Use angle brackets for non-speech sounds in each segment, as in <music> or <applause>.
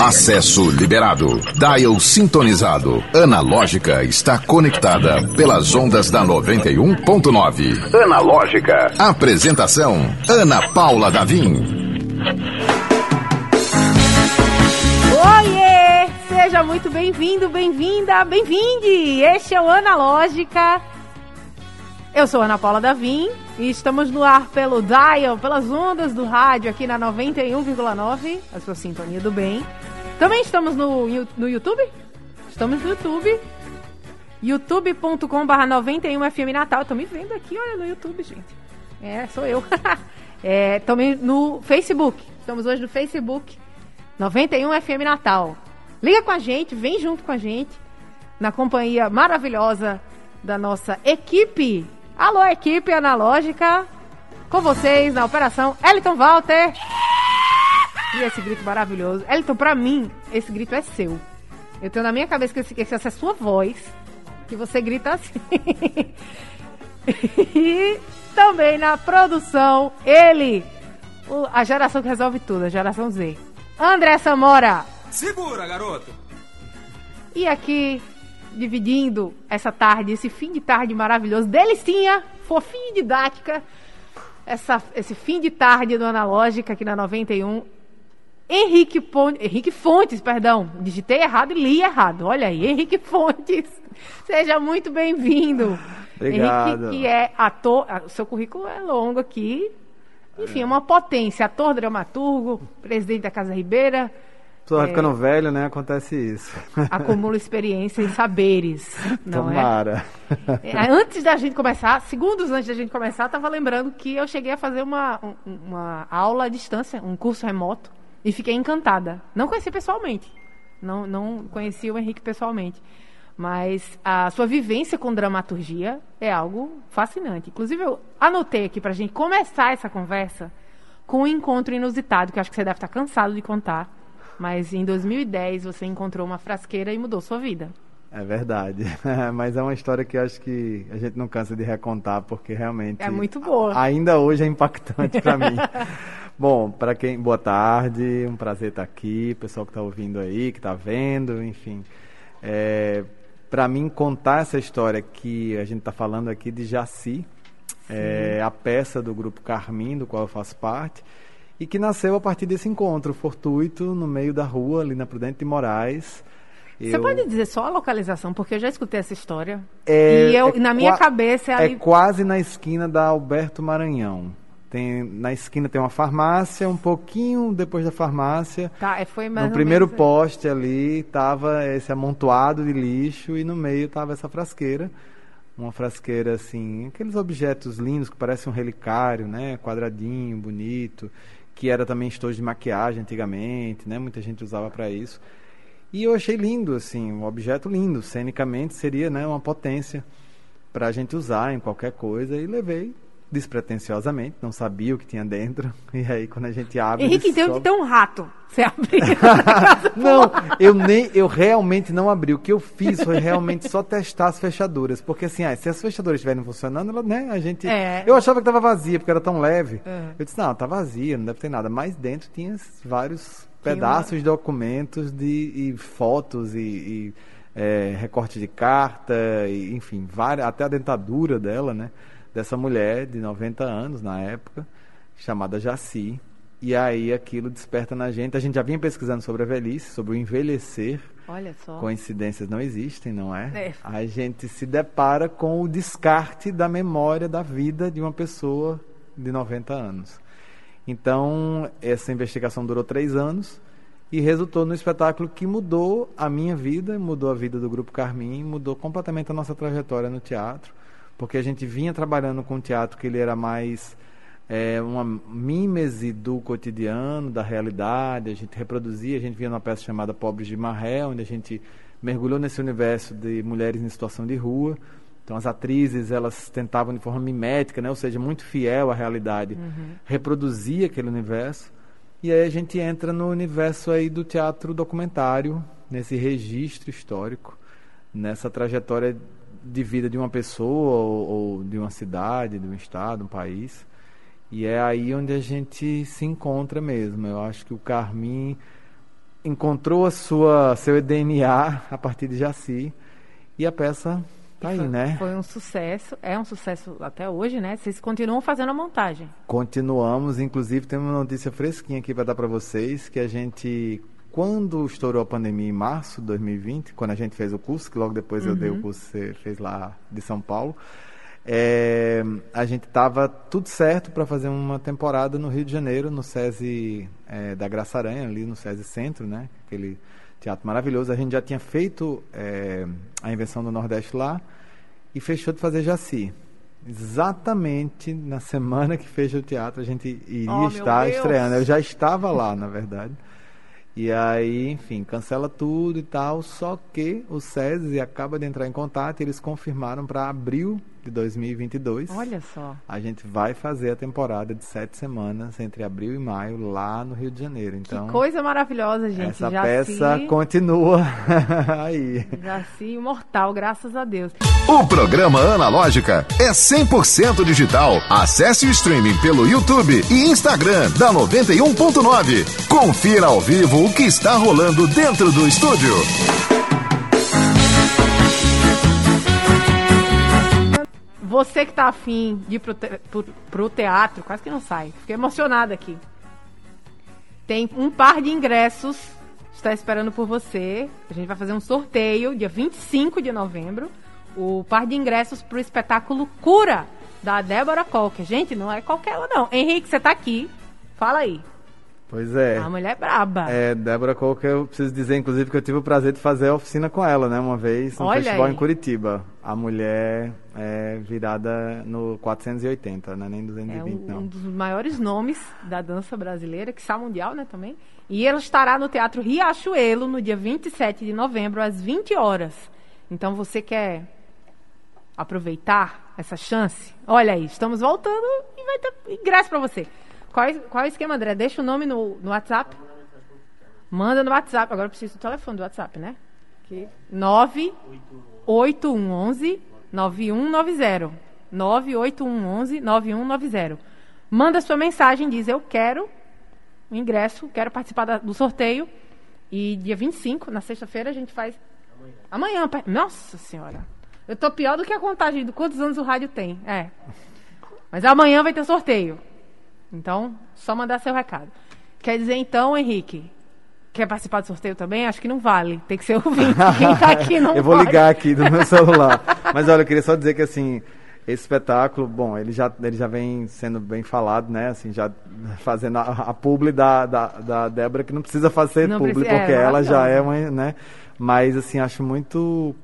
Acesso liberado. Dial sintonizado. Analógica está conectada pelas ondas da 91.9. Analógica. Apresentação: Ana Paula Davim. Oiê! Seja muito bem-vindo, bem-vinda, bem-vinde! Este é o Analógica. Eu sou Ana Paula Davim e estamos no ar pelo Dial, pelas ondas do rádio aqui na 91,9, a sua sintonia do bem. Também estamos no, no YouTube? Estamos no YouTube. youtube.com.br 91FM Natal. Tô me vendo aqui, olha, no YouTube, gente. É, sou eu. <laughs> é, também no Facebook. Estamos hoje no Facebook 91FM Natal. Liga com a gente, vem junto com a gente, na companhia maravilhosa da nossa equipe. Alô, equipe analógica, com vocês na operação Eliton Walter. E esse grito maravilhoso. Eliton, pra mim, esse grito é seu. Eu tenho na minha cabeça que, esse, que essa é a sua voz, que você grita assim. <laughs> e também na produção, ele, o, a geração que resolve tudo, a geração Z. André Samora. Segura, garoto. E aqui, dividindo essa tarde, esse fim de tarde maravilhoso, delicinha, fofinha e didática, essa, esse fim de tarde do Analógica aqui na 91. Henrique, Ponte, Henrique Fontes, perdão, digitei errado e li errado. Olha aí, Henrique Fontes, <laughs> seja muito bem-vindo. Obrigado. Henrique, que é ator, o seu currículo é longo aqui, enfim, é uma potência, ator, dramaturgo, presidente da Casa Ribeira, pessoa vai ficando velho, né? Acontece isso. <laughs> acumula experiência e saberes. Não Tomara. É? É, Antes da gente começar, segundos antes da gente começar, estava lembrando que eu cheguei a fazer uma, um- uma aula à distância, um curso remoto, e fiquei encantada. Não conheci pessoalmente. Não, não conheci o Henrique pessoalmente. Mas a sua vivência com dramaturgia é algo fascinante. Inclusive, eu anotei aqui para a gente começar essa conversa com um encontro inusitado, que eu acho que você deve estar cansado de contar. Mas em 2010 você encontrou uma frasqueira e mudou sua vida. É verdade. <laughs> Mas é uma história que eu acho que a gente não cansa de recontar, porque realmente. É muito boa. Ainda hoje é impactante para mim. <laughs> Bom, para quem. Boa tarde, um prazer estar aqui, pessoal que está ouvindo aí, que está vendo, enfim. É, para mim, contar essa história que a gente está falando aqui de Jaci, é a peça do grupo Carmim, do qual eu faço parte, e que nasceu a partir desse encontro fortuito no meio da rua, ali na Prudente de Moraes. Você Eu- pode dizer só a localização, porque eu já escutei essa história. É- e eu, é na minha cabeça é ali. É quase na esquina da Alberto Maranhão. Tem, na esquina tem uma farmácia, um pouquinho depois da farmácia. Tá, é, foi mais no primeiro menos- poste ali tava esse amontoado de lixo e no meio tava essa frasqueira. Uma frasqueira assim, aqueles objetos lindos que parecem um relicário, né? Quadradinho, bonito, que era também estojo de maquiagem antigamente, né? Muita gente usava para isso. E eu achei lindo, assim, um objeto lindo. Cenicamente seria né, uma potência para a gente usar em qualquer coisa. E levei despretensiosamente, não sabia o que tinha dentro. <laughs> E aí, quando a gente abre. Henrique, ele então sobe- que tem um rato. Você abriu. <laughs> Não, eu nem, eu realmente não abri. O que eu fiz foi realmente só testar as fechaduras. Porque assim, ah, se as fechaduras estiverem funcionando, ela, né, a gente. É. Eu achava que estava vazia, porque era tão leve. É. Eu disse, não, tá vazia, não deve ter nada. Mas dentro tinha vários pedaços de documentos de, e fotos e, e, é, recorte de carta, e, enfim, várias, até a dentadura dela, né? Dessa mulher de 90 anos na época, chamada Jaci. E aí aquilo desperta na gente. A gente já vinha pesquisando sobre a velhice, sobre o envelhecer. Olha só. Coincidências não existem, não é? É. A gente se depara com o descarte da memória da vida de uma pessoa de 90 anos. Então, essa investigação durou três anos e resultou no espetáculo que mudou a minha vida, mudou a vida do Grupo Carmim, mudou completamente a nossa trajetória no teatro, porque a gente vinha trabalhando com um teatro que ele era mais é, uma mímese do cotidiano, da realidade, a gente reproduzia, a gente via numa peça chamada Pobres de Marré, onde a gente mergulhou nesse universo de mulheres em situação de rua, então as atrizes elas tentavam de forma mimética, né, ou seja, muito fiel à realidade, reproduzir aquele universo. E aí a gente entra no universo aí do teatro documentário, nesse registro histórico, nessa trajetória de vida de uma pessoa ou, ou de uma cidade, de um estado, um país. E é aí onde a gente se encontra mesmo. Eu acho que o Carmim encontrou a sua seu DNA a partir de Jaci e a peça tá aí, foi, né? Foi um sucesso, é um sucesso até hoje, né? Vocês continuam fazendo a montagem. Continuamos, inclusive tem uma notícia fresquinha aqui para dar para vocês que a gente quando estourou a pandemia em março de 2020, quando a gente fez o curso, que logo depois uhum. eu dei o uhum. curso que você fez lá de São Paulo, é, a gente estava tudo certo para fazer uma temporada no Rio de Janeiro, no SESI é, da Graça Aranha, ali no SESI Centro, né? Aquele teatro maravilhoso. A gente já tinha feito é, a invenção do Nordeste lá e fechou de fazer Jaci. Exatamente na semana que fecha o teatro, a gente iria oh, estar estreando. Eu já estava lá, na verdade. E aí, enfim, cancela tudo e tal. Só que o SESI acaba de entrar em contato e eles confirmaram para abril de 2022. Olha só. A gente vai fazer a temporada de sete semanas entre abril e maio lá no Rio de Janeiro. Então, que coisa maravilhosa, gente. Essa peça continua <laughs> aí. Jaci imortal, graças a Deus. O programa Analógica é 100% digital. Acesse o streaming pelo YouTube e Instagram da 91.9. Confira ao vivo o que está rolando dentro do estúdio. Você que tá afim de ir pro, te, pro, pro teatro, quase que não sai. Fiquei emocionada aqui. Tem um par de ingressos está esperando por você. A gente vai fazer um sorteio dia 25 de novembro. O par de ingressos para o espetáculo Cura, da Débora Colker. Gente, não é qualquer um, não. Henrique, você tá aqui. Fala aí. Pois é. A mulher é braba. É, Débora Coca, eu preciso dizer, inclusive, que eu tive o prazer de fazer a oficina com ela, né? Uma vez, no Olha festival aí. em Curitiba. A mulher é virada no 480, né? Nem 220, é um, não. um dos maiores nomes da dança brasileira, que está mundial, né, também. E ela estará no Teatro Riachuelo no dia 27 de novembro, às 20 horas. Então, você quer aproveitar essa chance? Olha aí, estamos voltando e vai ter ingresso para você. Qual, qual é o esquema, André? Deixa o nome no, no WhatsApp. Manda no WhatsApp. Agora eu preciso do telefone do WhatsApp, né? Que 98111 9190. 98111 9190. Manda sua mensagem, diz eu quero o ingresso, quero participar da, do sorteio. E dia 25, na sexta-feira, a gente faz. Amanhã. Amanhã. Nossa Senhora. Eu tô pior do que a contagem do quantos anos o rádio tem. É. Mas amanhã vai ter sorteio. Então, só mandar seu recado. Quer dizer, então, Henrique, quer participar do sorteio também? Acho que não vale. Tem que ser ouvinte. <laughs> Quem tá aqui não Eu vou pode. ligar aqui do meu <laughs> celular. Mas olha, eu queria só dizer que assim, esse espetáculo, bom, ele já, ele já vem sendo bem falado, né? Assim, já fazendo a, a publi da, da, da Débora, que não precisa fazer não publi, precisa, porque é, ela já é uma, né? Mas assim, acho muito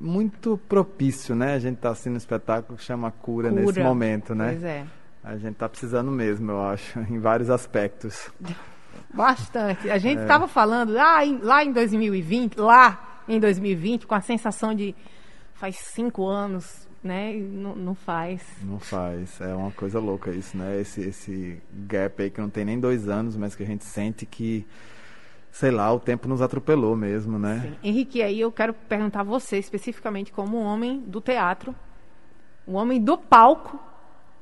muito propício, né? A gente tá assistindo um espetáculo que chama Cura, Cura. nesse momento, né? Pois é. A gente está precisando mesmo, eu acho, em vários aspectos. Bastante. A gente estava é. falando lá em, lá em 2020, lá em 2020, com a sensação de faz cinco anos, né? Não, não faz. Não faz. É uma coisa louca isso, né? Esse, esse gap aí que não tem nem dois anos, mas que a gente sente que, sei lá, o tempo nos atropelou mesmo, né? Sim. Henrique, aí eu quero perguntar a você, especificamente como um homem do teatro, um homem do palco,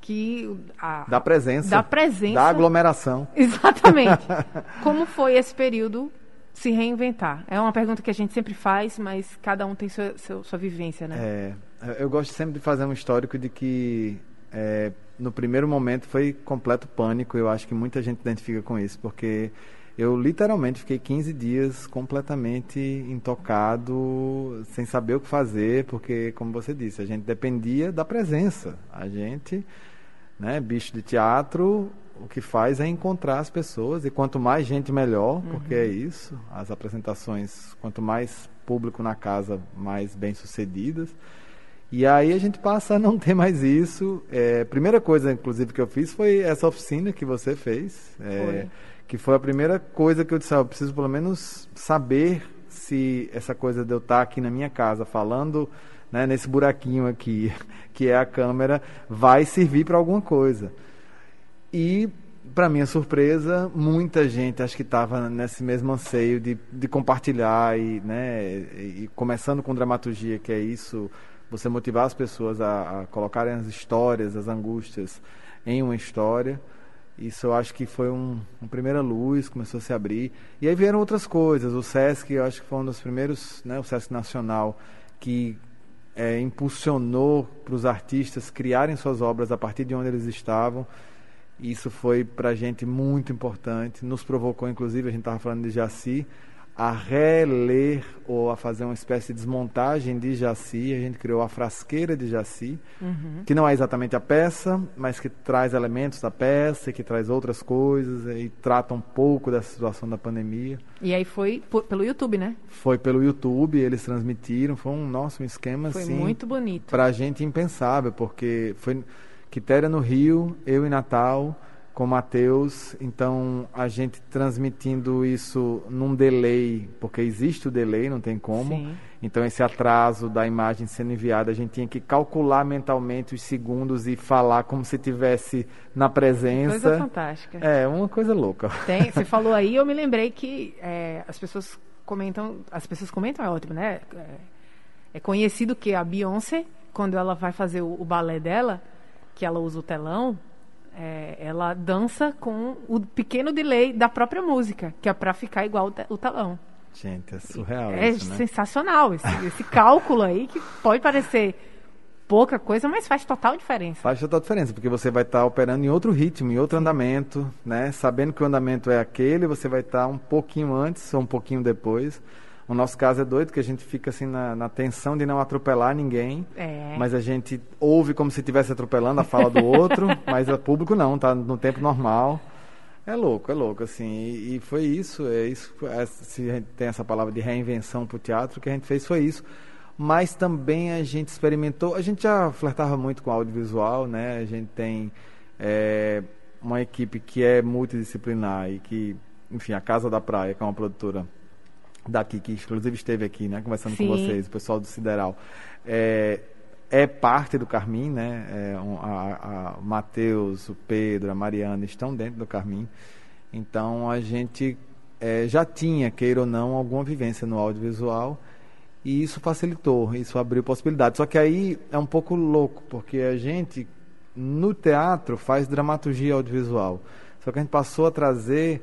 que a, da presença, da presença, da aglomeração. <laughs> Exatamente. <laughs> Como foi esse período se reinventar? É uma pergunta que a gente sempre faz, mas cada um tem sua, sua, sua vivência, né? É, eu gosto sempre de fazer um histórico de que é, no primeiro momento foi completo pânico. Eu acho que muita gente identifica com isso, porque eu literalmente fiquei 15 dias completamente intocado, sem saber o que fazer, porque, como você disse, a gente dependia da presença. A gente né? Bicho de teatro, o que faz é encontrar as pessoas e quanto mais gente melhor, uhum. porque é isso. As apresentações, quanto mais público na casa, mais bem sucedidas. E aí a gente passa a não ter mais isso. É, primeira coisa, inclusive, que eu fiz foi essa oficina que você fez. É, foi. Que foi a primeira coisa que eu disse, ah, eu preciso pelo menos saber se essa coisa de eu estar aqui na minha casa falando né, nesse buraquinho aqui, <laughs> que é a câmera, vai servir para alguma coisa. E, para minha surpresa, muita gente, acho que estava nesse mesmo anseio de, de compartilhar, e, né, e, começando com dramaturgia, que é isso, você motivar as pessoas a, a colocarem as histórias, as angústias em uma história. Isso eu acho que foi um, uma primeira luz, começou a se abrir. E aí vieram outras coisas. O SESC, eu acho que foi um dos primeiros, né, o SESC Nacional, que é, impulsionou para os artistas criarem suas obras a partir de onde eles estavam. Isso foi para a gente muito importante. Nos provocou, inclusive, a gente estava falando de Jaci, a reler ou a fazer uma espécie de desmontagem de Jaci. A gente criou a frasqueira de Jaci, uhum. que não é exatamente a peça, mas que traz elementos da peça, que traz outras coisas e trata um pouco dessa situação da pandemia. E aí foi por, pelo YouTube, né? Foi pelo YouTube, eles transmitiram. Foi um nosso um esquema foi assim. muito bonito. Para a gente impensável, porque foi Quitéria no Rio, eu em Natal com Mateus, então a gente transmitindo isso num delay, porque existe o delay, não tem como. Sim. Então esse atraso da imagem sendo enviada, a gente tinha que calcular mentalmente os segundos e falar como se tivesse na presença. Coisa fantástica. É, uma coisa louca. Tem, você <laughs> falou aí, eu me lembrei que é, as pessoas comentam, as pessoas comentam é ótimo, né? É, é conhecido que a Beyoncé, quando ela vai fazer o, o balé dela, que ela usa o telão, é, ela dança com o pequeno delay da própria música, que é para ficar igual o, telão. Gente, é surreal é isso, né? sensacional esse, esse cálculo aí que pode parecer pouca coisa, mas faz total diferença. Faz total diferença, porque você vai estar tá operando em outro ritmo, em outro andamento, né? Sabendo que o andamento é aquele, você vai estar tá um pouquinho antes ou um pouquinho depois. O nosso caso é doido, que a gente fica assim na, na tensão de não atropelar ninguém. É. Mas a gente ouve como se estivesse atropelando a fala do outro, <laughs> mas o público não, tá no tempo normal. É louco, é louco, assim. E, e foi isso, é isso. É, se a gente tem essa palavra de reinvenção para o teatro, o que a gente fez foi isso. Mas também a gente experimentou, a gente já flertava muito com audiovisual, né? A gente tem é, uma equipe que é multidisciplinar e que, enfim, a Casa da Praia, que é uma produtora daqui, que inclusive esteve aqui, né, conversando Sim. com vocês, o pessoal do Sideral, é, é parte do Carmim, né? É, a, a Matheus, o Pedro, a Mariana estão dentro do Carmim. Então a gente é, já tinha, queira ou não, alguma vivência no audiovisual e isso facilitou, isso abriu possibilidades. Só que aí é um pouco louco, porque a gente no teatro faz dramaturgia audiovisual. Só que a gente passou a trazer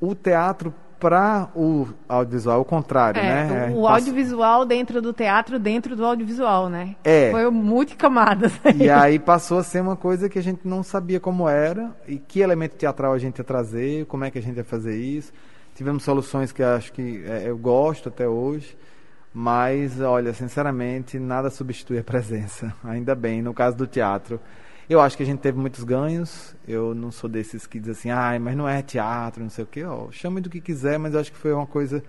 o teatro para o audiovisual, o contrário, é, né? O, o audiovisual dentro do teatro, dentro do audiovisual, né? É. Foi multicamadas. E aí passou a ser uma coisa que a gente não sabia como era e que elemento teatral a gente ia trazer, como é que a gente ia fazer isso. Tivemos soluções que acho que é, eu gosto até hoje. Mas, olha, sinceramente, nada substitui a presença. <laughs> Ainda bem, no caso do teatro. Eu acho que a gente teve muitos ganhos. Eu não sou desses que dizem assim, ai, mas não é teatro, não sei o quê. Oh, chame do que quiser, mas eu acho que foi uma coisa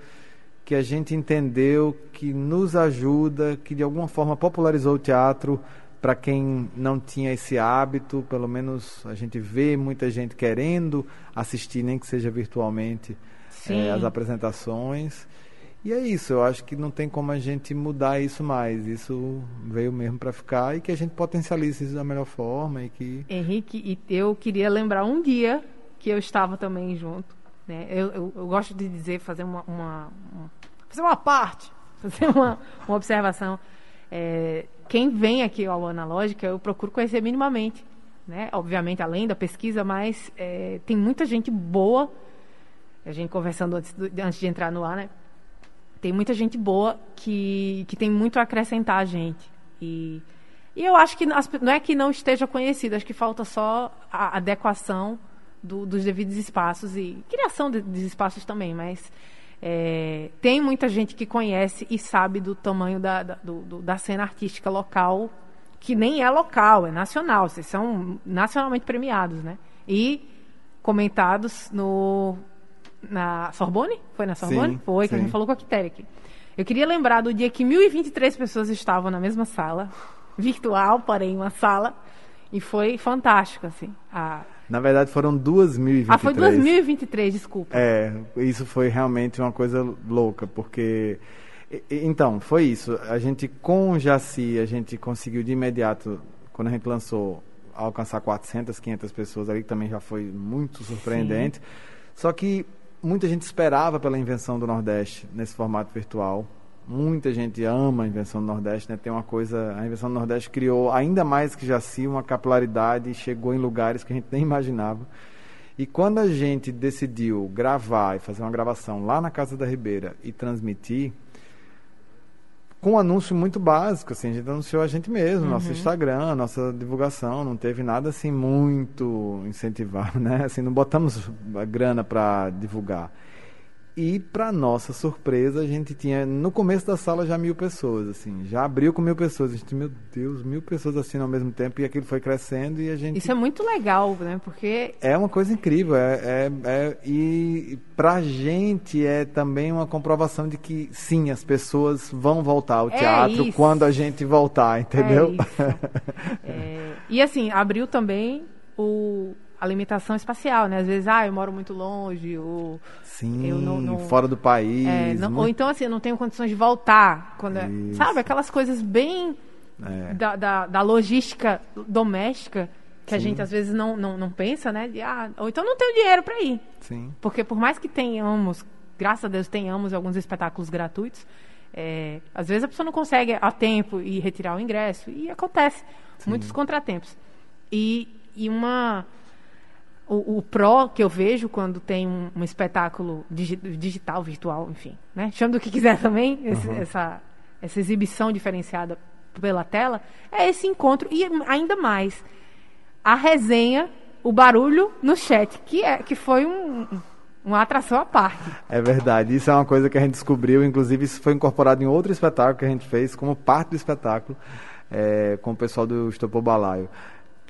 que a gente entendeu que nos ajuda, que de alguma forma popularizou o teatro para quem não tinha esse hábito. Pelo menos a gente vê muita gente querendo assistir, nem que seja virtualmente, é, as apresentações. E é isso, eu acho que não tem como a gente mudar isso mais. Isso veio mesmo para ficar e que a gente potencialize isso da melhor forma e que Henrique, eu queria lembrar um dia que eu estava também junto, né? Eu, eu, eu gosto de dizer fazer uma, uma, uma, fazer uma parte, <laughs> fazer uma, uma observação. É, quem vem aqui ao Analógica, eu procuro conhecer minimamente, né? Obviamente além da pesquisa, mas é, tem muita gente boa. A gente conversando antes, do, antes de entrar no ar, né? Tem muita gente boa que, que tem muito a acrescentar a gente. E, e eu acho que não é que não esteja conhecido, acho que falta só a adequação do, dos devidos espaços e criação de, de espaços também, mas é, tem muita gente que conhece e sabe do tamanho da, da, do, da cena artística local, que nem é local, é nacional, vocês são nacionalmente premiados, né? E comentados no na Sorbonne? Foi na Sorbonne? Sim, Foi, que sim. a gente falou com a aqui. Eu queria lembrar do dia que 1.023 pessoas estavam na mesma sala, <laughs> virtual, porém uma sala, e foi fantástico, assim. A... Na verdade, foram 2.023. Ah, foi 2.023, desculpa. É, isso foi realmente uma coisa louca, porque... Então, foi isso. A gente, com o Jaci, a gente conseguiu de imediato, quando a gente lançou, alcançar 400, 500 pessoas ali, que também já foi muito surpreendente. Sim. Só que muita gente esperava pela invenção do Nordeste nesse formato virtual. Muita gente ama a invenção do Nordeste, né? Tem uma coisa, a invenção do Nordeste criou ainda mais que Jaci uma capilaridade e chegou em lugares que a gente nem imaginava. E quando a gente decidiu gravar e fazer uma gravação lá na Casa da Ribeira e transmitir, com um anúncio muito básico, assim, a gente anunciou a gente mesmo, uhum. nosso Instagram, nossa divulgação, não teve nada assim muito incentivado, <laughs> né? Assim, não botamos a grana para divulgar. E, para nossa surpresa, a gente tinha, no começo da sala, já mil pessoas, assim. Já abriu com mil pessoas. A gente, meu Deus, mil pessoas assim ao mesmo tempo. E aquilo foi crescendo e a gente... Isso é muito legal, né? Porque... É uma coisa incrível. É, é, é, e pra gente é também uma comprovação de que, sim, as pessoas vão voltar ao é teatro isso. quando a gente voltar, entendeu? É <laughs> é, e, assim, abriu também o a limitação espacial, né? Às vezes, ah, eu moro muito longe, ou Sim, eu não, não fora do país. É, não, muito... Ou então, assim, eu não tenho condições de voltar. Quando é, sabe, aquelas coisas bem é. da, da, da, logística doméstica que Sim. a gente às vezes não, não, não pensa, né? De, ah, ou então não tenho dinheiro para ir. Sim. Porque por mais que tenhamos, graças a Deus, tenhamos alguns espetáculos gratuitos, é, às vezes a pessoa não consegue a tempo e retirar o ingresso. E acontece Sim. muitos contratempos. E, e uma o, o pró que eu vejo quando tem um, um espetáculo digi digital, virtual, enfim, né? Chama do que quiser também, esse, uhum. essa, essa exibição diferenciada pela tela, é esse encontro. E ainda mais, a resenha, o barulho no chat, que, é, que foi um, uma atração à parte. É verdade, isso é uma coisa que a gente descobriu, inclusive isso foi incorporado em outro espetáculo que a gente fez, como parte do espetáculo, é, com o pessoal do Estopô Balaio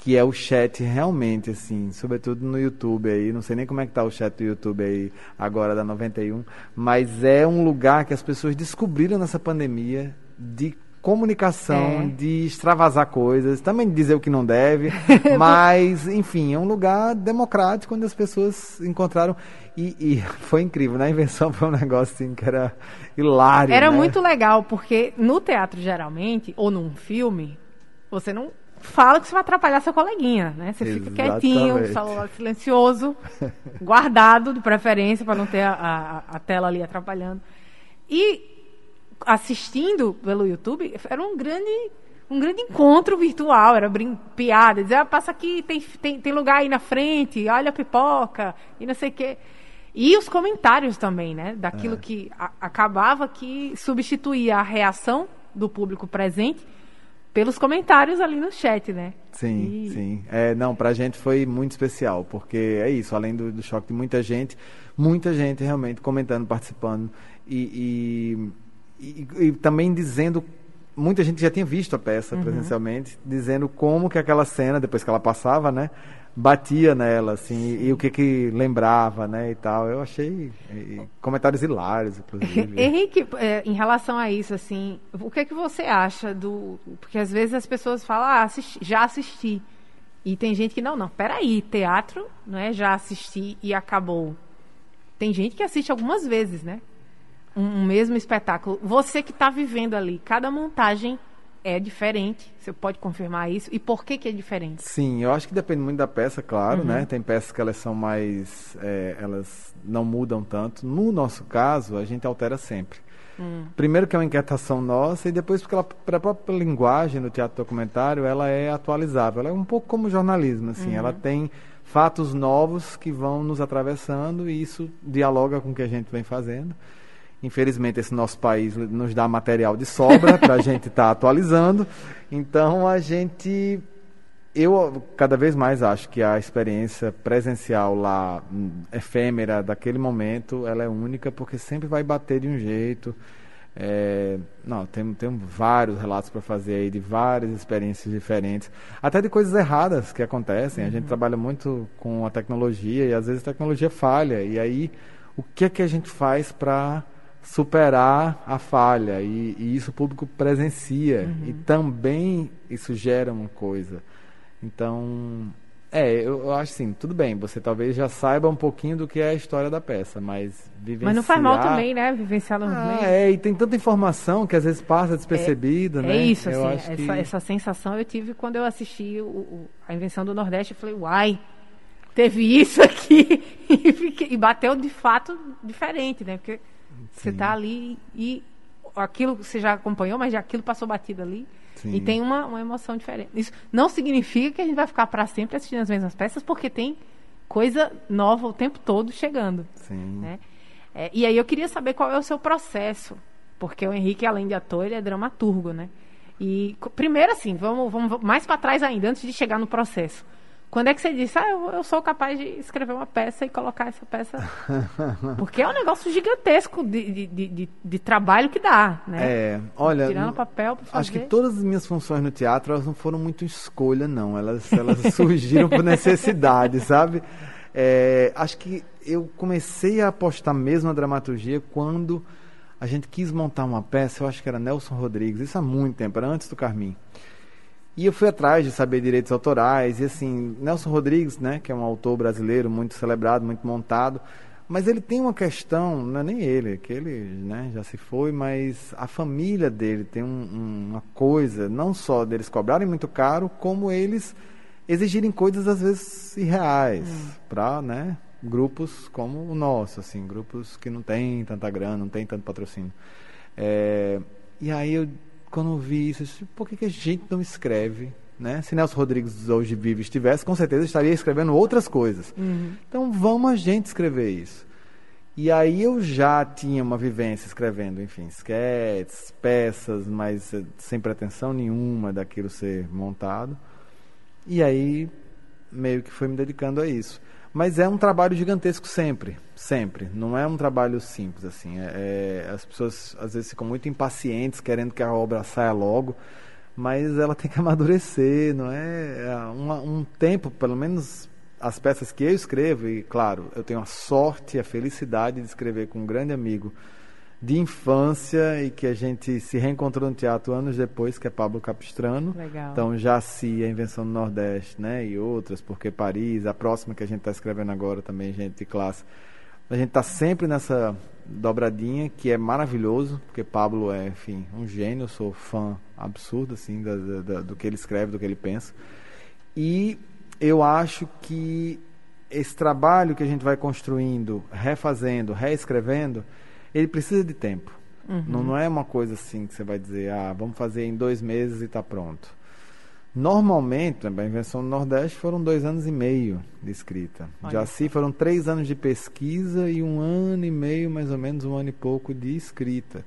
que é o chat realmente, assim, sobretudo no YouTube aí, não sei nem como é que tá o chat do YouTube aí agora da 91, mas é um lugar que as pessoas descobriram nessa pandemia de comunicação, é. de extravasar coisas, também de dizer o que não deve, <laughs> mas, enfim, é um lugar democrático onde as pessoas encontraram. E, e <laughs> foi incrível, né? A invenção foi um negócio assim que era hilário. Era né? muito legal, porque no teatro, geralmente, ou num filme, você não fala que você vai atrapalhar seu coleguinha, né? Você fica quietinho, o celular silencioso, <laughs> guardado de preferência para não ter a, a, a, tela ali atrapalhando. E assistindo pelo YouTube era um grande um grande encontro virtual, era brin piada, dizer, ah, passa aqui, tem, tem, tem lugar aí na frente, olha a pipoca, e não sei o quê. E os comentários também, né? Daquilo é. que a, acabava que substituía a reação do público presente pelos comentários ali no chat, né? Sim, e... sim. É, não, pra gente foi muito especial, porque é isso, além do, do choque de muita gente, muita gente realmente comentando, participando e, e, e, e também dizendo muita gente já tinha visto a peça uhum. presencialmente, dizendo como que aquela cena, depois que ela passava, né, batia nela, assim, e, o que que lembrava, né, e tal. Eu achei e, comentários hilários, inclusive. <laughs> Henrique, é, em relação a isso, assim, o que que você acha do... Porque às vezes as pessoas falam, ah, assisti, já assisti. E tem gente que, não, não, peraí, teatro não é já assisti e acabou. Tem gente que assiste algumas vezes, né? Um, um mesmo espetáculo. Você que está vivendo ali, cada montagem é diferente. Você pode confirmar isso? E por que, que é diferente? Sim, eu acho que depende muito da peça, claro, uhum. né? Tem peças que elas são mais. É, elas não mudam tanto. No nosso caso, a gente altera sempre. Hum. Primeiro que é uma inquietação nossa e depois porque ela, a própria linguagem no teatro documentário ela é atualizável. Ela é um pouco como jornalismo, assim. Uhum. Ela tem fatos novos que vão nos atravessando e isso dialoga com o que a gente vem fazendo. Infelizmente, esse nosso país nos dá material de sobra para a <laughs> gente estar tá atualizando. Então, a gente. Eu cada vez mais acho que a experiência presencial lá, hum, efêmera, daquele momento, ela é única, porque sempre vai bater de um jeito. É, não, tem, tem vários relatos para fazer aí de várias experiências diferentes, até de coisas erradas que acontecem. Uhum. A gente uhum. trabalha muito com a tecnologia e às vezes a tecnologia falha. E aí, o que é que a gente faz para superar a falha e, e, isso o público presencia. Uhum. e também isso gera uma coisa. Então é eu, eu, acho assim tudo bem você talvez já saiba um pouquinho do que é a história da peça mas vivenciar mas não faz mal também né? Vivenciar no ah, é e tem tanta informação que às vezes passa despercebida é, né? é isso eu assim essa, que... essa sensação eu tive quando eu assisti o, o, a invenção do Nordeste eu falei uai teve isso aqui. <laughs> E, fiquei, e bateu de fato diferente né? Porque você está ali e aquilo você já acompanhou, mas já aquilo passou batido ali. Sim. E tem uma, uma emoção diferente. Isso não significa que a gente vai ficar para sempre assistindo as mesmas peças, porque tem coisa nova o tempo todo chegando. Sim. Né? É, e aí eu queria saber qual é o seu processo, porque o Henrique, além de ator, ele é dramaturgo, né? E primeiro assim, vamos, vamos mais para trás ainda, antes de chegar no processo. Quando é que você disse, ah, eu, eu sou capaz de escrever uma peça e colocar essa peça? <laughs> Porque é um negócio gigantesco de, de, de, de- trabalho que dá, né? É, olha, no- papel pra acho que fazer. todas as minhas funções no teatro elas não foram muito escolha, não. Elas, elas <laughs> surgiram por necessidade, sabe? É, acho que eu comecei a apostar mesmo na dramaturgia quando a gente quis montar uma peça, eu acho que era Nelson Rodrigues, isso há muito tempo, era antes do Carmim. E eu fui atrás de saber direitos autorais, e assim, Nelson Rodrigues, né, que é um autor brasileiro muito celebrado, muito montado, mas ele tem uma questão, não é nem ele, que ele né, já se foi, mas a família dele tem um- um- uma coisa, não só deles cobrarem muito caro, como eles exigirem coisas às vezes irreais para né, grupos como o nosso, assim, grupos que não têm tanta grana, não tem tanto patrocínio. É, e aí eu, quando eu vi isso, eu disse, por que, que a gente não escreve? Né? Se Nelson Rodrigues hoje vivo estivesse, com certeza estaria escrevendo outras coisas. Então vamos a gente escrever isso. E aí eu já tinha uma vivência escrevendo, enfim, sketches, peças, mas eh, sem pretensão nenhuma daquilo ser montado. E aí meio que foi me dedicando a isso. Mas é um trabalho gigantesco sempre, sempre. Não é um trabalho simples assim. É- é- as pessoas às vezes ficam muito impacientes, querendo que a obra saia logo, mas ela tem que <laughs> amadurecer, não é? É um tempo, pelo menos as peças que eu escrevo e claro, eu tenho a sorte e a felicidade de escrever com um grande amigo de infância e que a gente se reencontrou no teatro anos depois, que é Pablo Capistrano. Legal. Então, Jaci, a Invenção do Nordeste, né? E outras, porque Paris, a próxima que a gente está escrevendo agora também, gente de classe. A gente está sempre nessa dobradinha, que é maravilhoso, porque Pablo é, enfim, um gênio, eu sou fã absurdo, assim, da, da- do que ele escreve, do que ele pensa. E eu acho que esse trabalho que a gente vai construindo, refazendo, reescrevendo, ele precisa de tempo. Não, não é uma coisa assim que você vai dizer, ah, vamos fazer em dois meses e está pronto. Normalmente, a invenção do Nordeste foram dois anos e meio de escrita. Olha Jaci foram três anos de pesquisa e um ano e meio, mais ou menos um ano e pouco de escrita.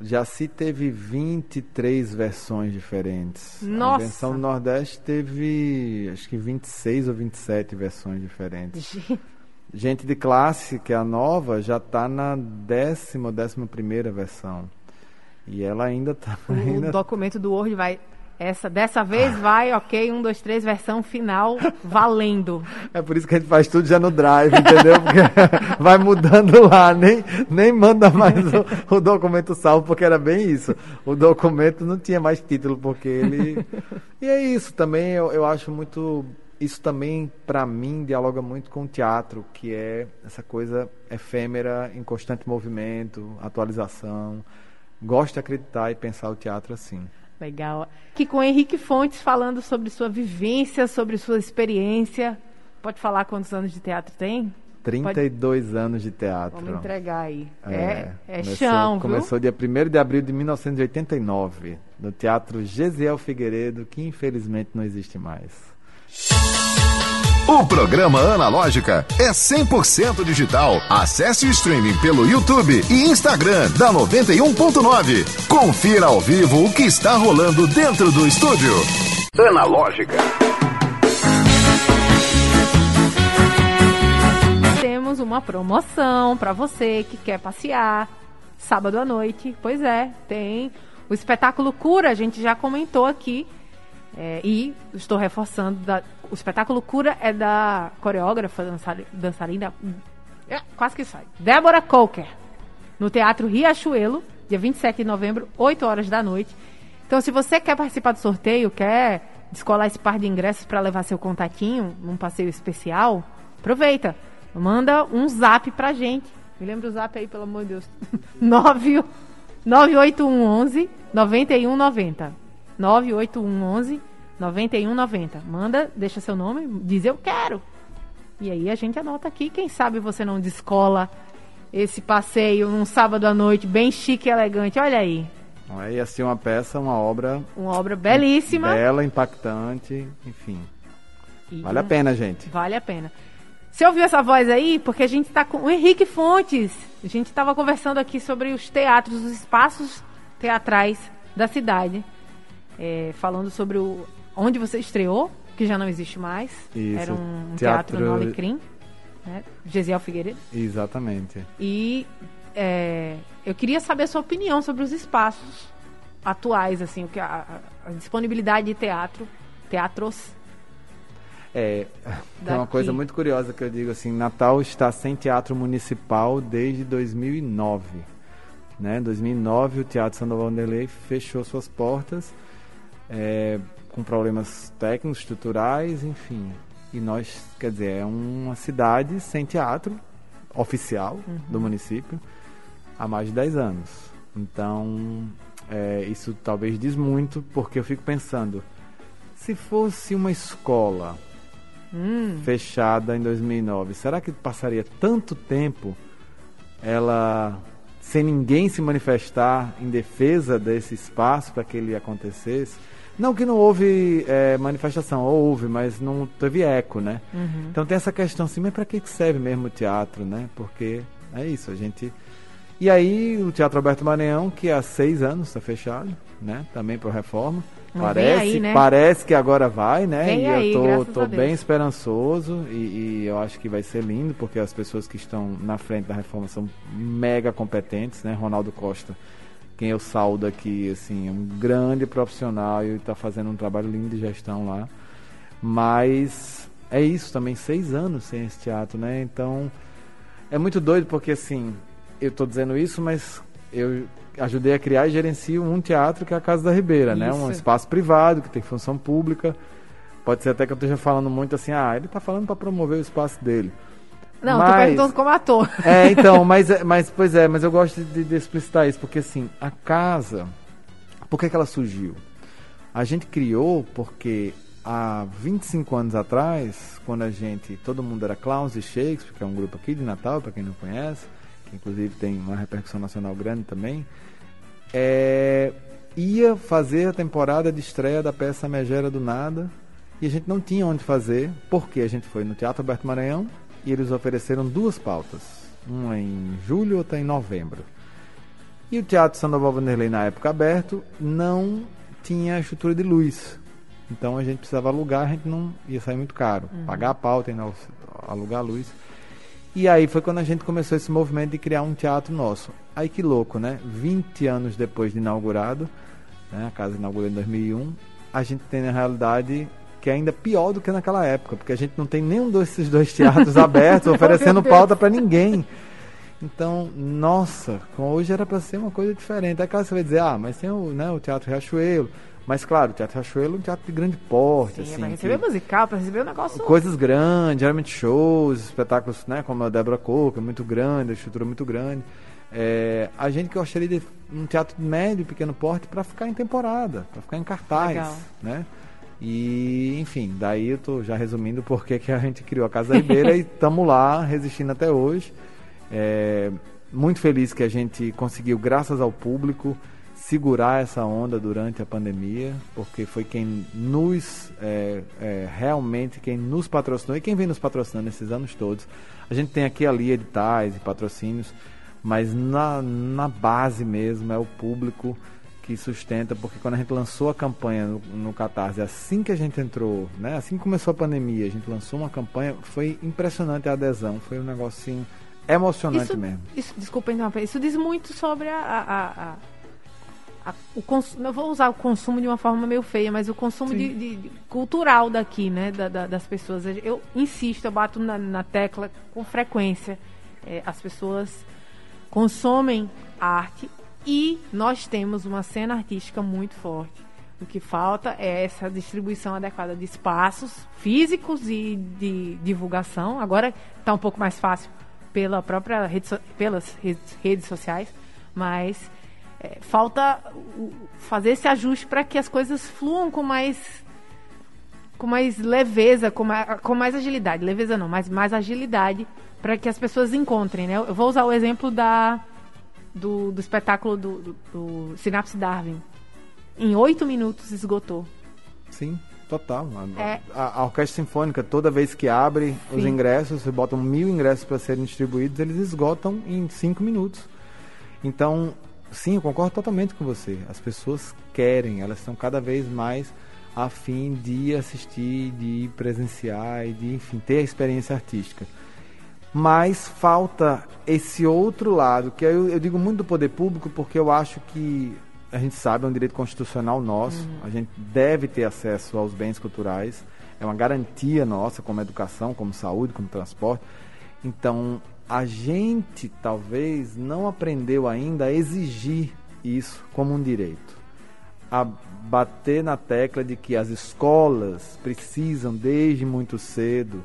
Jaci teve 23 versões diferentes. Nossa! A invenção do Nordeste teve, acho que 26 ou 27 versões diferentes. Gente, Gente de classe, que é a nova, já está na décima décima primeira versão. E ela ainda está. O Ainda... documento do Word vai. Essa, dessa vez vai, ok, um, dois, três, versão final, valendo. É por isso que a gente faz tudo já no Drive, entendeu? Porque <laughs> vai mudando lá, nem, nem manda mais o, o documento salvo, porque era bem isso. O documento não tinha mais título, porque ele. E é isso também, eu, eu acho muito. Isso também, para mim, dialoga muito com o teatro, que é essa coisa efêmera, em constante movimento, atualização. Gosto de acreditar e pensar o teatro assim. Legal. Aqui com o Henrique Fontes falando sobre sua vivência, sobre sua experiência. Pode falar quantos anos de teatro tem? 32 anos de teatro. Vamos entregar aí. É, é, começou, chão, viu? Começou dia 1 de abril de 1989, no Teatro Gesiel Figueiredo, que infelizmente não existe mais. O programa Analógica é 100% digital. Acesse o streaming pelo YouTube e Instagram da 91.9. Confira ao vivo o que está rolando dentro do estúdio. Analógica. Temos uma promoção para você que quer passear sábado à noite. Pois é, tem o espetáculo Cura, a gente já comentou aqui. É, e estou reforçando, da- o espetáculo Cura é da coreógrafa, dançari- dançarina, é, quase que sai, Débora Coker, no Teatro Riachuelo, dia 27 de novembro, 8 horas da noite. Então, se você quer participar do sorteio, quer descolar esse par de ingressos para levar seu contatinho num passeio especial, aproveita. Manda um zap pra gente. Me lembra o zap aí, pelo amor de Deus. 9 98111 9190. 98111 9190. Manda, deixa seu nome, diz eu quero. E aí a gente anota aqui. Quem sabe você não descola esse passeio num sábado à noite, bem chique e elegante. Olha aí. É, ia ser uma peça, uma obra Uma obra belíssima. bela, impactante, enfim. E Vale a pena, gente. Vale a pena. Você ouviu essa voz aí? Porque a gente está com o Henrique Fontes. A gente estava conversando aqui sobre os teatros, os espaços teatrais da cidade. É, falando sobre o, onde você estreou, que já não existe mais. Isso, Era um teatro, teatro- no Alecrim, né? Gesiel Figueiredo. Exatamente. E é, eu queria saber a sua opinião sobre os espaços atuais, assim, o que a, a- disponibilidade de teatro, teatros. É, <laughs> uma coisa muito curiosa que eu digo assim, Natal está sem teatro municipal desde 2009. Né? Em 2009 o Teatro Sandoval Wanderlei fechou suas portas é, com problemas técnicos, estruturais, enfim. E nós, quer dizer, é uma cidade sem teatro oficial do município há mais de 10 anos. Então, é, isso talvez diz muito, porque eu fico pensando, se fosse uma escola Hum, fechada em 2009, será que passaria tanto tempo ela sem ninguém se manifestar em defesa desse espaço para que ele acontecesse? Não que não houve é, manifestação, houve, mas não teve eco, né? uhum. Então tem essa questão assim, mas para que serve mesmo o teatro, né? Porque é isso, a gente. E aí o Teatro Alberto Maranhão, que há seis anos está fechado, né? Também por reforma. Mas parece, aí, né? parece que agora vai, né? Vem e aí, eu tô, tô bem esperançoso e, e eu acho que vai ser lindo, porque as pessoas que estão na frente da reforma são mega competentes, né? Ronaldo Costa, quem eu saldo aqui, assim, é um grande profissional e está fazendo um trabalho lindo de gestão lá. Mas é isso também, seis anos sem esse teatro, né? Então é muito doido porque assim, eu tô dizendo isso, mas eu ajudei a criar e gerencio um teatro que é a Casa da Ribeira, né? Um Isso. espaço privado que tem função pública. Pode ser até que eu esteja falando muito assim, ah, ele tá falando para promover o espaço dele. Não, tô Mas- perguntando como ator. É, <laughs> então, mas, é- mas pois é, mas eu gosto de, de explicitar isso, porque assim, a casa, por que, que ela surgiu? A gente criou porque há 25 anos atrás, quando a gente, todo mundo era Clowns de Shakespeare, que é um grupo aqui de Natal, para quem não conhece, que inclusive tem uma repercussão nacional grande também, é, ia fazer a temporada de estreia da peça Megera do Nada e a gente não tinha onde fazer, porque a gente foi no Teatro Alberto Maranhão e eles ofereceram duas pautas, uma em julho e outra em novembro. E o Teatro Sandoval Vanderlei, na época aberto, não tinha estrutura de luz. Então a gente precisava alugar, a gente não ia sair muito caro. Pagar a pauta e alugar a luz. E aí foi quando a gente começou esse movimento de criar um teatro nosso. Aí que louco, né? 20 anos depois de inaugurado, né? a casa inaugurou em 2001, a gente tem na realidade que é ainda pior do que naquela época, porque a gente não tem nenhum desses dois teatros <laughs> abertos oferecendo pauta para ninguém. Então, nossa, hoje era para ser uma coisa diferente. Aí claro, você vai dizer, ah, mas tem o, né, o Teatro Riachuelo. Mas claro, o Teatro Riachuelo é um teatro de grande porte, Sim, é assim. pra que- receber musical, pra receber um negócio. coisas grandes, geralmente shows, espetáculos, né, como a Débora Coca, muito grande, a estrutura muito grande. É, a gente que gostaria de um teatro de médio, pequeno porte para ficar em temporada, para ficar em cartaz, Legal. né? E, enfim, daí eu tô já resumindo porque que a gente criou a Casa Ribeira e estamos lá resistindo até hoje. É, muito feliz que a gente conseguiu, graças ao público, segurar essa onda durante a pandemia, porque foi quem nos, é, é, realmente, quem nos patrocinou e quem vem nos patrocinando esses anos todos. A gente tem aqui ali editais e patrocínios, mas na, na base mesmo é o público que sustenta, porque quando a gente lançou a campanha no, no Catarse, assim que a gente entrou, né, assim que começou a pandemia, a gente lançou uma campanha, foi impressionante a adesão, foi um negócio assim, emocionante Isso, mesmo. isso, desculpa interromper, isso diz muito sobre a. a- a- o consumo, eu vou usar o consumo de uma forma meio feia, mas o consumo de, de- de- cultural daqui, né, da- da- das pessoas. Eu insisto, eu bato na, na tecla com frequência. É, as pessoas consomem arte e nós temos uma cena artística muito forte. O que falta é essa distribuição adequada de espaços físicos e de divulgação. Agora está um pouco mais fácil pela própria rede so- pelas redes, sociais, mas é, falta fazer esse ajuste para que as coisas fluam com mais com mais leveza, com mais, com mais agilidade. Leveza não, mas mais agilidade para que as pessoas encontrem, né? Eu vou usar o exemplo da do, do espetáculo do, do, do Sinapse Darwin. Em oito minutos esgotou. Sim. total. A, É. a- a Orquestra Sinfônica, toda vez que abre os Sim. ingressos, você bota mil ingressos para serem distribuídos, eles esgotam em cinco minutos. Então, sim, eu concordo totalmente com você. As pessoas querem, elas estão cada vez mais a fim de assistir, de presenciar e de, enfim, ter a experiência artística. Mas falta esse outro lado, que eu, eu digo muito do poder público porque eu acho que a gente sabe, é um direito constitucional nosso, a gente deve ter acesso aos bens culturais, é uma garantia nossa, como educação, como saúde, como transporte. Então, a gente talvez não aprendeu ainda a exigir isso como um direito. A bater na tecla de que as escolas precisam, desde muito cedo,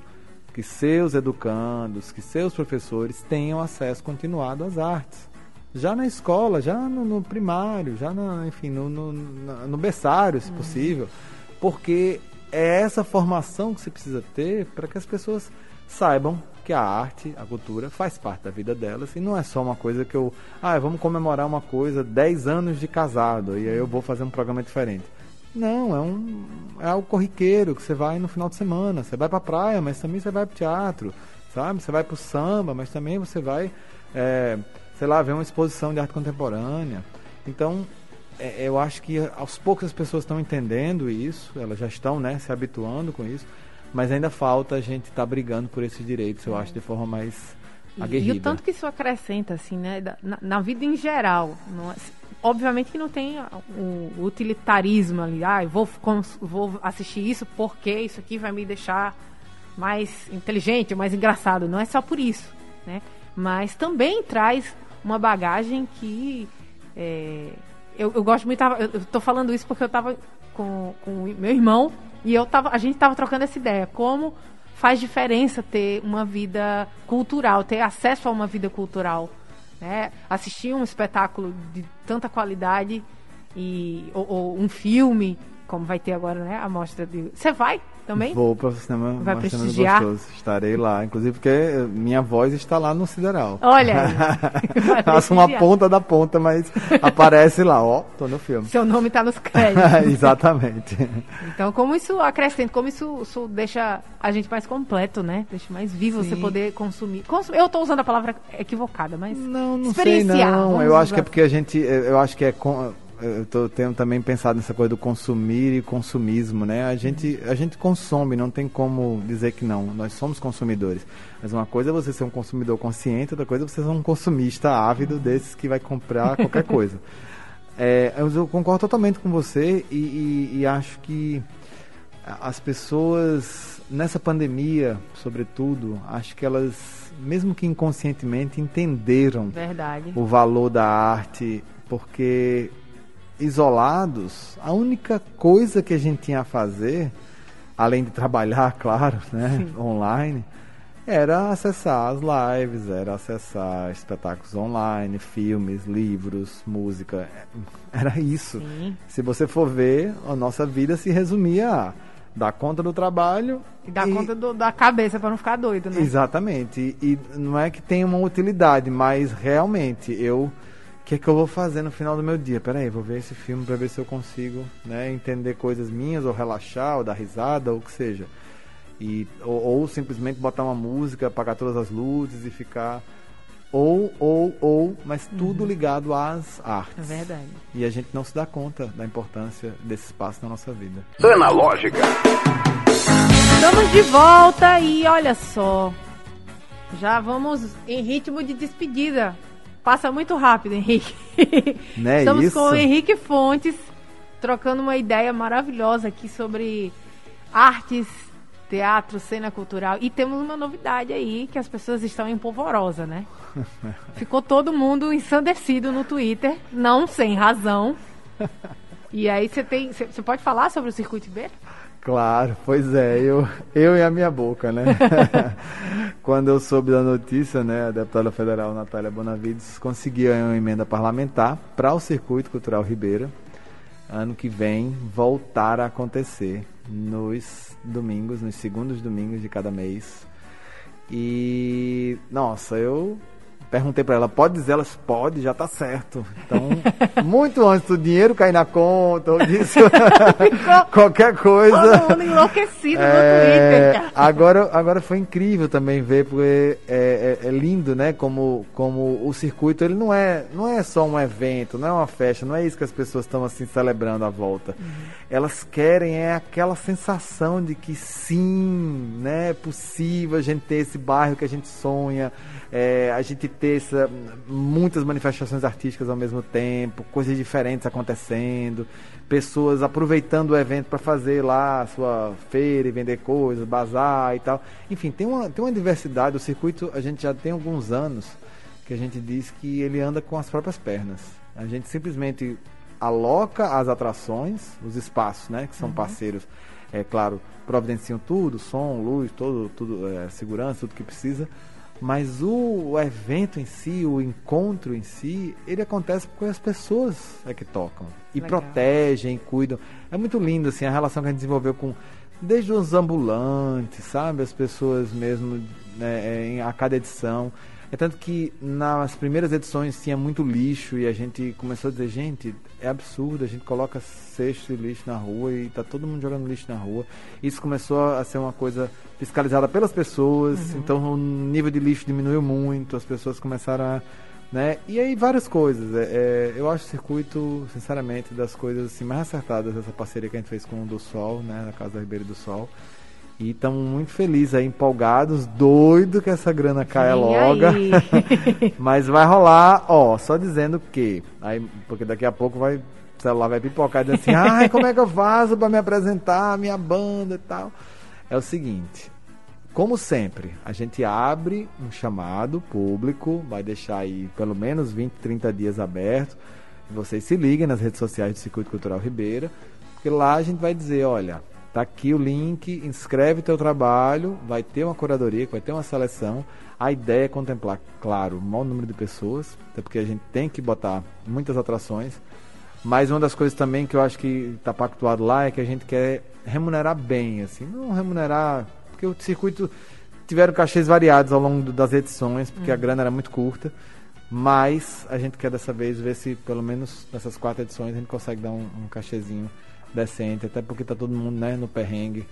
que seus educandos, que seus professores tenham acesso continuado às artes. Já na escola, já no, no primário, já na, enfim, no, no, no berçário, se possível. Porque é essa formação que você precisa ter para que as pessoas saibam que a arte, a cultura, faz parte da vida delas e não é só uma coisa que eu. Ah, vamos comemorar uma coisa, 10 anos de casado, e aí eu vou fazer um programa diferente. Não, é um é algo corriqueiro que você vai no final de semana. Você vai pra praia, mas também você vai pro teatro, sabe? Você vai pro samba, mas também você vai, é, sei lá, ver uma exposição de arte contemporânea. Então, é, eu acho que aos poucos as pessoas estão entendendo isso, elas já estão, né, se habituando com isso, mas ainda falta a gente estar brigando por esses direitos, eu acho, de forma mais E, aguerrida. e o tanto que isso acrescenta, assim, né? Na, na vida em geral. não é- obviamente que não tem o, utilitarismo ali. Ah, vou, vou assistir isso porque isso aqui vai me deixar mais inteligente, mais engraçado. Não é só por isso, né? Mas também traz uma bagagem que é, eu, eu gosto muito. Eu, tô falando isso porque eu tava com, com meu irmão e eu tava, a gente tava trocando essa ideia. Como faz diferença ter uma vida cultural, ter acesso a uma vida cultural. Né? Assistir um espetáculo de tanta qualidade e, ou, ou um filme, como vai ter agora, né? A mostra de. Você vai também? Vou para o cinema Vai prestigiar? gostoso. Estarei lá, inclusive porque minha voz está lá no Sideral. Olha <laughs> Faço uma ponta da ponta, mas aparece lá, ó, tô no filme. Seu nome tá nos <laughs> créditos. Exatamente. Então, como isso acrescenta, como isso, isso deixa a gente mais completo, né? Deixa mais vivo você Sim. poder consumir. Consum- Eu tô usando a palavra equivocada, mas. Não, não sei não. Eu acho que é porque a gente, eu acho que é com, eu tô tendo também pensado nessa coisa do consumir e consumismo, né? A gente, a gente consome, não tem como dizer que não. Nós somos consumidores. Mas uma coisa é você ser um consumidor consciente, outra coisa é você ser um consumista ávido desses que vai comprar <laughs> qualquer coisa. É, eu concordo totalmente com você e, e- e acho que as pessoas nessa pandemia, sobretudo, acho que elas, mesmo que inconscientemente, entenderam Verdade. o valor da arte, porque isolados, a única coisa que a gente tinha a fazer, além de trabalhar, <laughs> claro, né, online, era acessar as lives, era acessar espetáculos online, filmes, livros, música. <laughs> Era isso. Sim. Se você for ver, a nossa vida se resumia a dar conta do trabalho E dá conta do- da cabeça pra não ficar doido, né? Exatamente. E, e não é que tenha uma utilidade, mas realmente eu. O que é que eu vou fazer no final do meu dia? Peraí, vou ver esse filme para ver se eu consigo né, entender coisas minhas, ou relaxar, ou dar risada, ou o que seja. E, ou, ou simplesmente botar uma música, apagar todas as luzes e ficar. Ou, ou, ou, mas tudo ligado às artes. É verdade. E a gente não se dá conta da importância desse espaço na nossa vida. Analógica. Estamos de volta e olha só. Já vamos em ritmo de despedida. Passa muito rápido, Henrique. <laughs> Né, Estamos isso? com o Henrique Fontes trocando uma ideia maravilhosa aqui sobre artes, teatro, cena cultural. E temos uma novidade aí que as pessoas estão em polvorosa, né? <laughs> Ficou todo mundo ensandecido no Twitter, não sem razão. <laughs> E aí você tem, você pode falar sobre o circuito Ibeira? Claro, pois é, eu, eu e a minha boca, né? <laughs> Quando eu soube da notícia, né, a deputada federal Natália Bonavides conseguiu uma emenda parlamentar para o Circuito Cultural Ribeira, ano que vem, voltar a acontecer nos domingos, nos segundos domingos de cada mês. E, nossa, eu perguntei para ela, pode dizer? Elas, pode, já tá certo. Então, <laughs> muito antes do dinheiro cair na conta, ou disso, <laughs> <laughs> qualquer coisa. Todo mundo enlouquecido é, no Twitter. Agora, agora foi incrível também ver, porque é, é, é, lindo, né? Como, como o circuito, ele não é, não é só um evento, não é uma festa, não é isso que as pessoas estão assim celebrando à volta. Uhum. Elas querem é aquela sensação de que sim, né? É possível a gente ter esse bairro que a gente sonha, é, a gente ter essa, muitas manifestações artísticas ao mesmo tempo, coisas diferentes acontecendo, pessoas aproveitando o evento para fazer lá a sua feira e vender coisas, bazar e tal. Enfim, tem uma, tem uma diversidade. O circuito a gente já tem alguns anos que a gente diz que ele anda com as próprias pernas. A gente simplesmente aloca as atrações, os espaços, né, que são uhum. parceiros, é claro, providenciam tudo, som, luz, todo, tudo, é, segurança, tudo que precisa mas o, evento em si, o encontro em si, ele acontece porque as pessoas é que tocam e Legal. protegem, cuidam. É muito lindo assim a relação que a gente desenvolveu com desde os ambulantes, sabe, as pessoas mesmo né, em, a cada edição. É tanto que nas primeiras edições tinha muito lixo e a gente começou a dizer, gente, é absurdo, a gente coloca cesto de lixo na rua e tá todo mundo jogando lixo na rua. Isso começou a ser uma coisa fiscalizada pelas pessoas, uhum. então o nível de lixo diminuiu muito, as pessoas começaram a. Né? E aí várias coisas. É, é, eu acho o circuito, sinceramente, das coisas assim, mais acertadas dessa parceria que a gente fez com o do Sol, né? Na Casa da Ribeira do Sol. E estamos muito felizes aí, empolgados, doido que essa grana caia logo. <laughs> Mas vai rolar, ó, só dizendo que. Aí, porque daqui a pouco vai. O celular vai pipocar dizendo assim, ai, como é que eu faço para me apresentar, minha banda e tal. É o seguinte, como sempre, a gente abre um chamado público, vai deixar aí pelo menos 20, 30 dias aberto. Vocês se liguem nas redes sociais do Circuito Cultural Ribeira, porque lá a gente vai dizer, olha, Tá aqui o link, inscreve teu trabalho, vai ter uma curadoria, vai ter uma seleção. A ideia é contemplar, claro, o maior número de pessoas, até porque a gente tem que botar muitas atrações. Mas uma das coisas também que eu acho que está pactuado lá é que a gente quer remunerar bem, assim, não remunerar, porque o circuito tiveram cachês variados ao longo das edições, porque a grana era muito curta. Mas a gente quer dessa vez ver se pelo menos nessas quatro edições a gente consegue dar um, um cachezinho decente, até porque tá todo mundo né, no perrengue,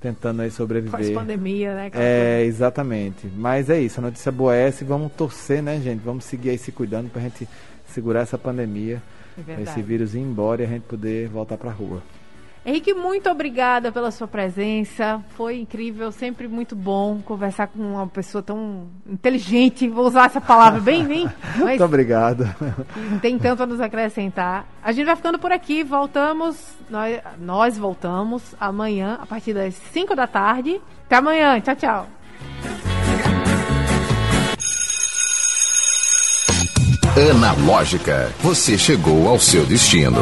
tentando aí sobreviver. Pós-pandemia, né? É, exatamente. Mas é isso, a notícia boa é essa e vamos torcer, né, gente? Vamos seguir aí se cuidando pra gente segurar essa pandemia, é esse vírus ir embora e a gente poder voltar pra rua. Henrique, muito obrigada pela sua presença. Foi incrível, sempre muito bom conversar com uma pessoa tão inteligente. Vou usar essa palavra bem, bem. <laughs> Muito obrigado. Tem tanto a nos acrescentar. A gente vai ficando por aqui. Voltamos. Nós, nós voltamos amanhã, a partir das 5 da tarde. Até amanhã. Tchau, tchau. Analógica, você chegou ao seu destino.